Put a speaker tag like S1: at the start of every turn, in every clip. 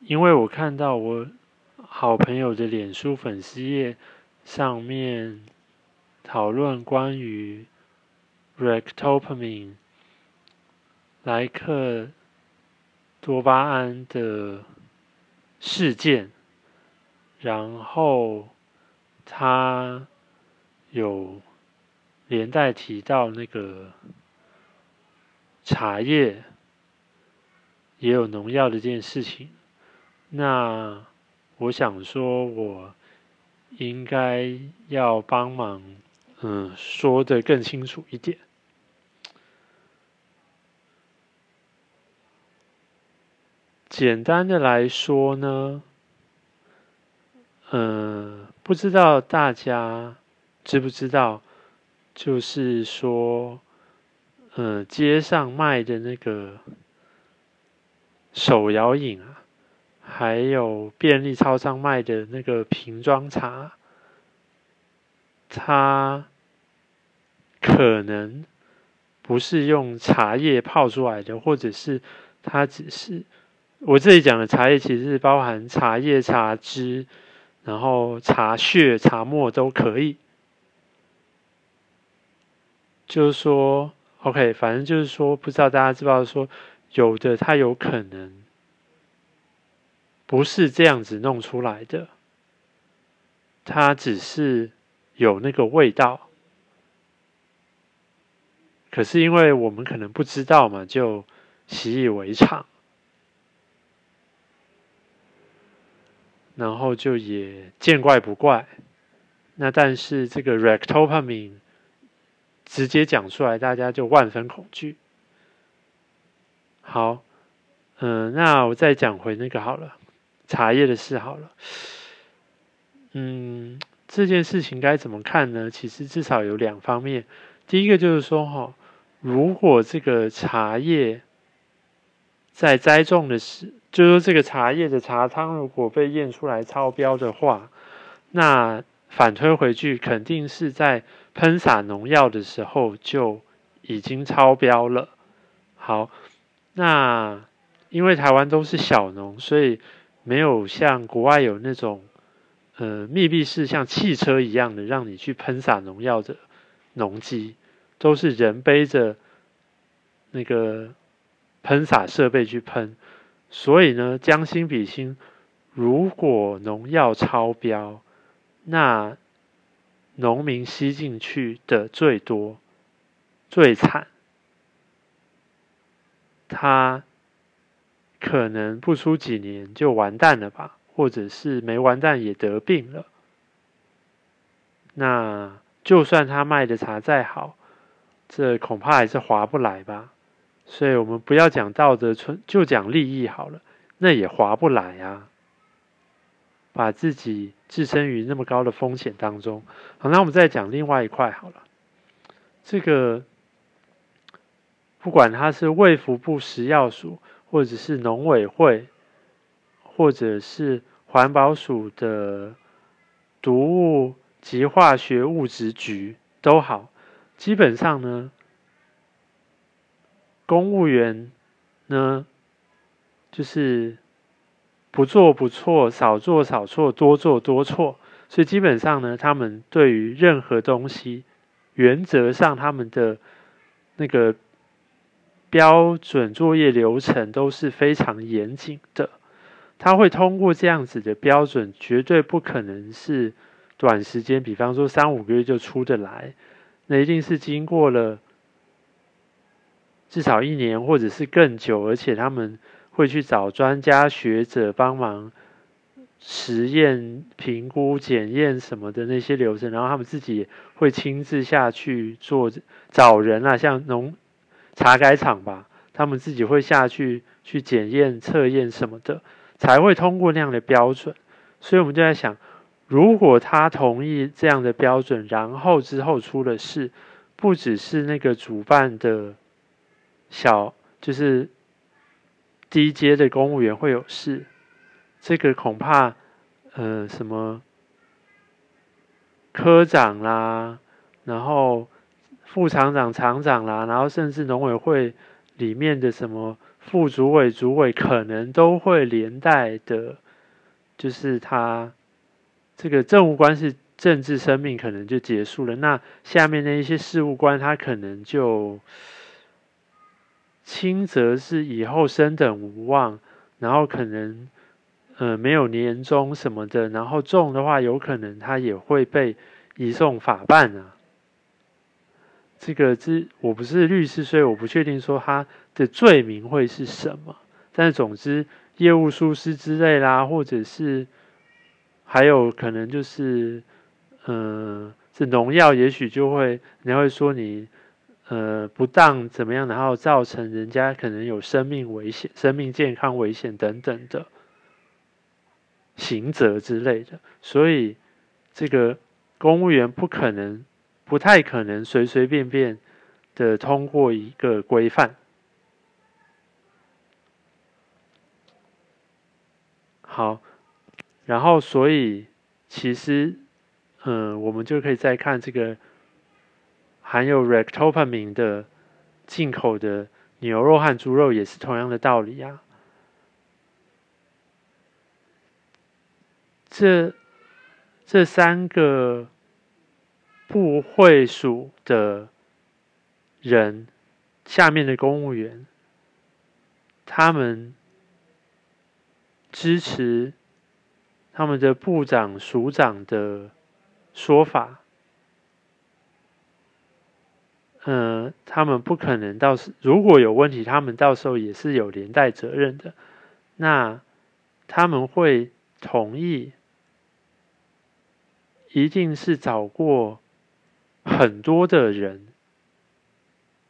S1: 因为我看到我好朋友的脸书粉丝页上面讨论关于 r e c t o p a m i n e 莱克多巴胺的事件，然后他有连带提到那个茶叶也有农药的这件事情。那我想说，我应该要帮忙，嗯，说的更清楚一点。简单的来说呢，嗯，不知道大家知不知道，就是说，嗯，街上卖的那个手摇饮啊。还有便利超商卖的那个瓶装茶，它可能不是用茶叶泡出来的，或者是它只是我这里讲的茶叶，其实是包含茶叶、茶汁，然后茶屑、茶沫都可以。就是说，OK，反正就是说，不知道大家知不知道，说有的它有可能。不是这样子弄出来的，它只是有那个味道，可是因为我们可能不知道嘛，就习以为常，然后就也见怪不怪。那但是这个 Ractopamine 直接讲出来，大家就万分恐惧。好，嗯，那我再讲回那个好了。茶叶的事好了，嗯，这件事情该怎么看呢？其实至少有两方面。第一个就是说，哈，如果这个茶叶在栽种的时，就是说这个茶叶的茶汤如果被验出来超标的话，那反推回去肯定是在喷洒农药的时候就已经超标了。好，那因为台湾都是小农，所以。没有像国外有那种，呃，密闭式像汽车一样的让你去喷洒农药的农机，都是人背着那个喷洒设备去喷。所以呢，将心比心，如果农药超标，那农民吸进去的最多、最惨，他。可能不出几年就完蛋了吧，或者是没完蛋也得病了。那就算他卖的茶再好，这恐怕还是划不来吧。所以我们不要讲道德，纯就讲利益好了，那也划不来啊。把自己置身于那么高的风险当中。好，那我们再讲另外一块好了。这个不管他是卫福部食药署。或者是农委会，或者是环保署的毒物及化学物质局都好，基本上呢，公务员呢，就是不做不错，少做少错，多做多错，所以基本上呢，他们对于任何东西，原则上他们的那个。标准作业流程都是非常严谨的，他会通过这样子的标准，绝对不可能是短时间，比方说三五个月就出得来，那一定是经过了至少一年或者是更久，而且他们会去找专家学者帮忙实验、评估、检验什么的那些流程，然后他们自己会亲自下去做，找人啊，像农。茶改厂吧，他们自己会下去去检验、测验什么的，才会通过那样的标准。所以我们就在想，如果他同意这样的标准，然后之后出了事，不只是那个主办的小，就是低阶的公务员会有事，这个恐怕呃什么科长啦，然后。副厂长、厂长啦，然后甚至农委会里面的什么副主委、主委可能都会连带的，就是他这个政务官是政治生命可能就结束了。那下面的一些事务官，他可能就轻则是以后升等无望，然后可能呃没有年终什么的，然后重的话，有可能他也会被移送法办啊。这个之我不是律师，所以我不确定说他的罪名会是什么。但是总之，业务疏失之类啦，或者是还有可能就是，嗯，这农药也许就会，你会说你呃不当怎么样，然后造成人家可能有生命危险、生命健康危险等等的刑责之类的。所以这个公务员不可能。不太可能随随便便的通过一个规范。好，然后所以其实，嗯，我们就可以再看这个含有 r e c t o p a m i n 的进口的牛肉和猪肉，也是同样的道理啊。这这三个。部会属的人，下面的公务员，他们支持他们的部长、署长的说法。嗯，他们不可能到时如果有问题，他们到时候也是有连带责任的。那他们会同意，一定是找过。很多的人、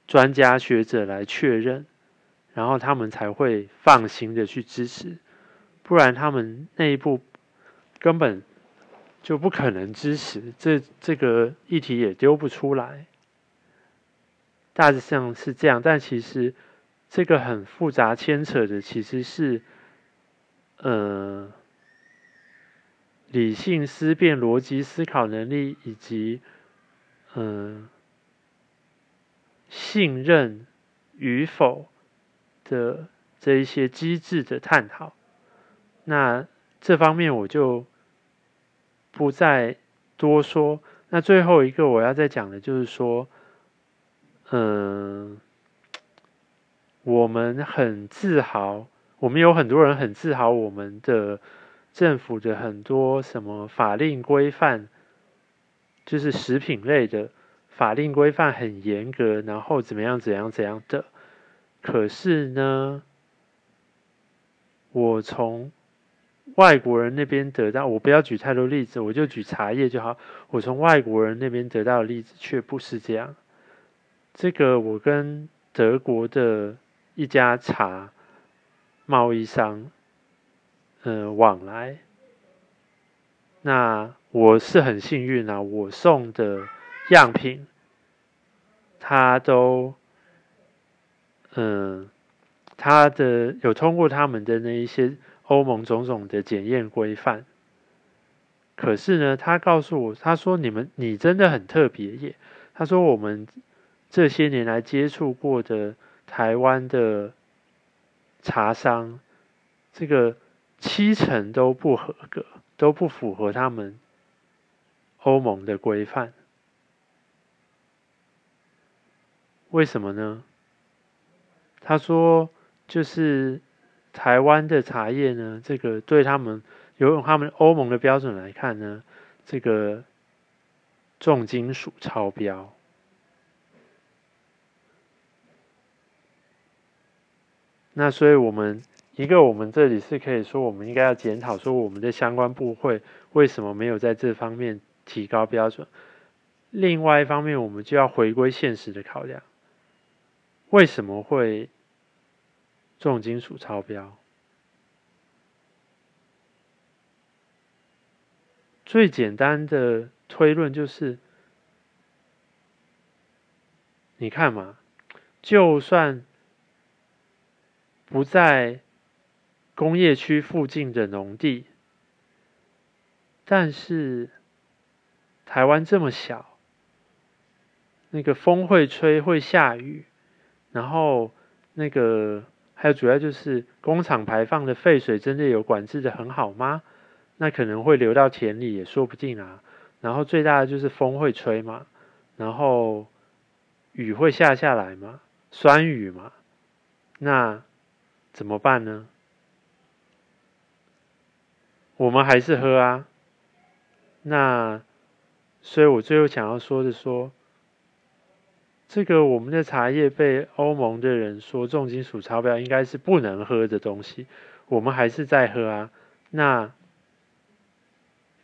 S1: 专家学者来确认，然后他们才会放心的去支持，不然他们内部根本就不可能支持，这这个议题也丢不出来。大致上是这样，但其实这个很复杂牵扯的其实是，呃，理性思辨、逻辑思考能力以及。嗯，信任与否的这一些机制的探讨，那这方面我就不再多说。那最后一个我要再讲的就是说，嗯，我们很自豪，我们有很多人很自豪，我们的政府的很多什么法令规范。就是食品类的法令规范很严格，然后怎么样怎样怎样的。可是呢，我从外国人那边得到，我不要举太多例子，我就举茶叶就好。我从外国人那边得到的例子却不是这样。这个我跟德国的一家茶贸易商，嗯，往来。那我是很幸运啊，我送的样品，他都，嗯，他的有通过他们的那一些欧盟种种的检验规范。可是呢，他告诉我，他说你们你真的很特别耶。他说我们这些年来接触过的台湾的茶商，这个七成都不合格。都不符合他们欧盟的规范，为什么呢？他说，就是台湾的茶叶呢，这个对他们有他们欧盟的标准来看呢，这个重金属超标。那所以我们。一个，我们这里是可以说，我们应该要检讨说，我们的相关部会为什么没有在这方面提高标准。另外一方面，我们就要回归现实的考量，为什么会重金属超标？最简单的推论就是，你看嘛，就算不在。工业区附近的农地，但是台湾这么小，那个风会吹，会下雨，然后那个还有主要就是工厂排放的废水真的有管制的很好吗？那可能会流到田里也说不定啊。然后最大的就是风会吹嘛，然后雨会下下来嘛，酸雨嘛，那怎么办呢？我们还是喝啊。那所以我最后想要说的说。这个我们的茶叶被欧盟的人说重金属超标，应该是不能喝的东西。我们还是在喝啊。那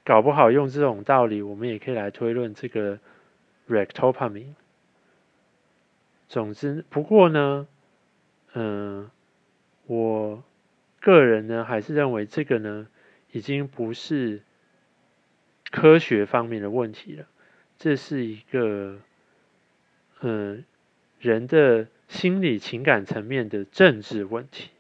S1: 搞不好用这种道理，我们也可以来推论这个 rectopamine。总之，不过呢，嗯，我个人呢还是认为这个呢已经不是科学方面的问题了，这是一个。嗯，人的心理情感层面的政治问题。